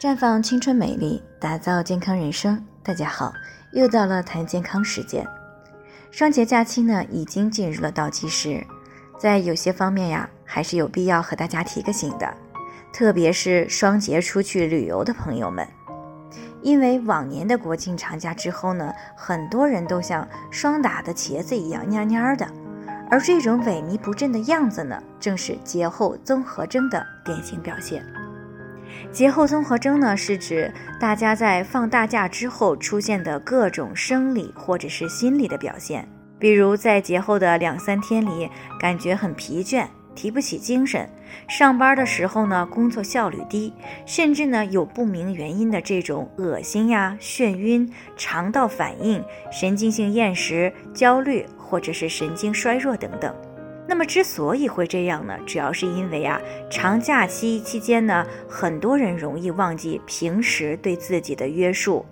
绽放青春美丽，打造健康人生。大家好，又到了谈健康时间。双节假期呢，已经进入了倒计时，在有些方面呀，还是有必要和大家提个醒的，特别是双节出去旅游的朋友们，因为往年的国庆长假之后呢，很多人都像霜打的茄子一样蔫蔫的，而这种萎靡不振的样子呢，正是节后综合征的典型表现。节后综合征呢，是指大家在放大假之后出现的各种生理或者是心理的表现，比如在节后的两三天里，感觉很疲倦，提不起精神，上班的时候呢，工作效率低，甚至呢有不明原因的这种恶心呀、眩晕、肠道反应、神经性厌食、焦虑或者是神经衰弱等等。那么之所以会这样呢，主要是因为啊，长假期期间呢，很多人容易忘记平时对自己的约束，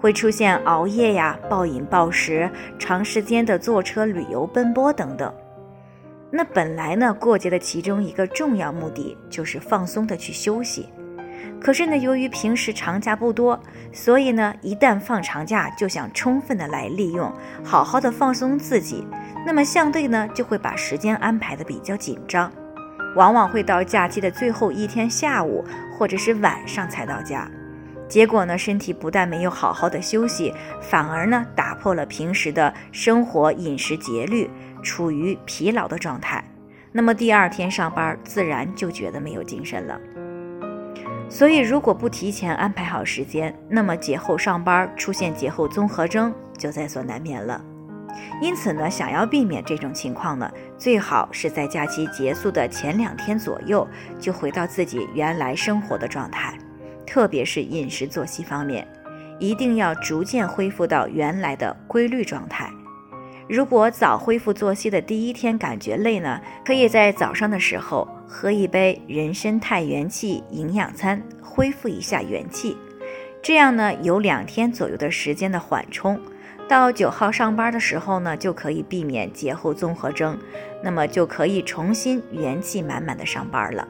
会出现熬夜呀、暴饮暴食、长时间的坐车旅游奔波等等。那本来呢，过节的其中一个重要目的就是放松的去休息。可是呢，由于平时长假不多，所以呢，一旦放长假就想充分的来利用，好好的放松自己。那么相对呢，就会把时间安排的比较紧张，往往会到假期的最后一天下午或者是晚上才到家。结果呢，身体不但没有好好的休息，反而呢，打破了平时的生活饮食节律，处于疲劳的状态。那么第二天上班，自然就觉得没有精神了。所以，如果不提前安排好时间，那么节后上班出现节后综合征就在所难免了。因此呢，想要避免这种情况呢，最好是在假期结束的前两天左右就回到自己原来生活的状态，特别是饮食作息方面，一定要逐渐恢复到原来的规律状态。如果早恢复作息的第一天感觉累呢，可以在早上的时候喝一杯人参肽元气营养餐，恢复一下元气。这样呢，有两天左右的时间的缓冲，到九号上班的时候呢，就可以避免节后综合征，那么就可以重新元气满满的上班了。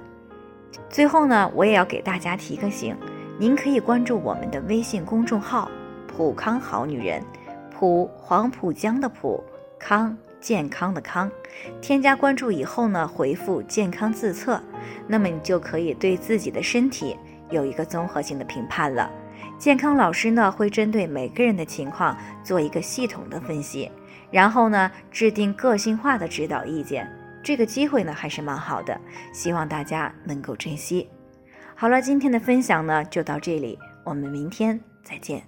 最后呢，我也要给大家提个醒，您可以关注我们的微信公众号“普康好女人”。浦黄浦江的浦康健康的康，添加关注以后呢，回复健康自测，那么你就可以对自己的身体有一个综合性的评判了。健康老师呢会针对每个人的情况做一个系统的分析，然后呢制定个性化的指导意见。这个机会呢还是蛮好的，希望大家能够珍惜。好了，今天的分享呢就到这里，我们明天再见。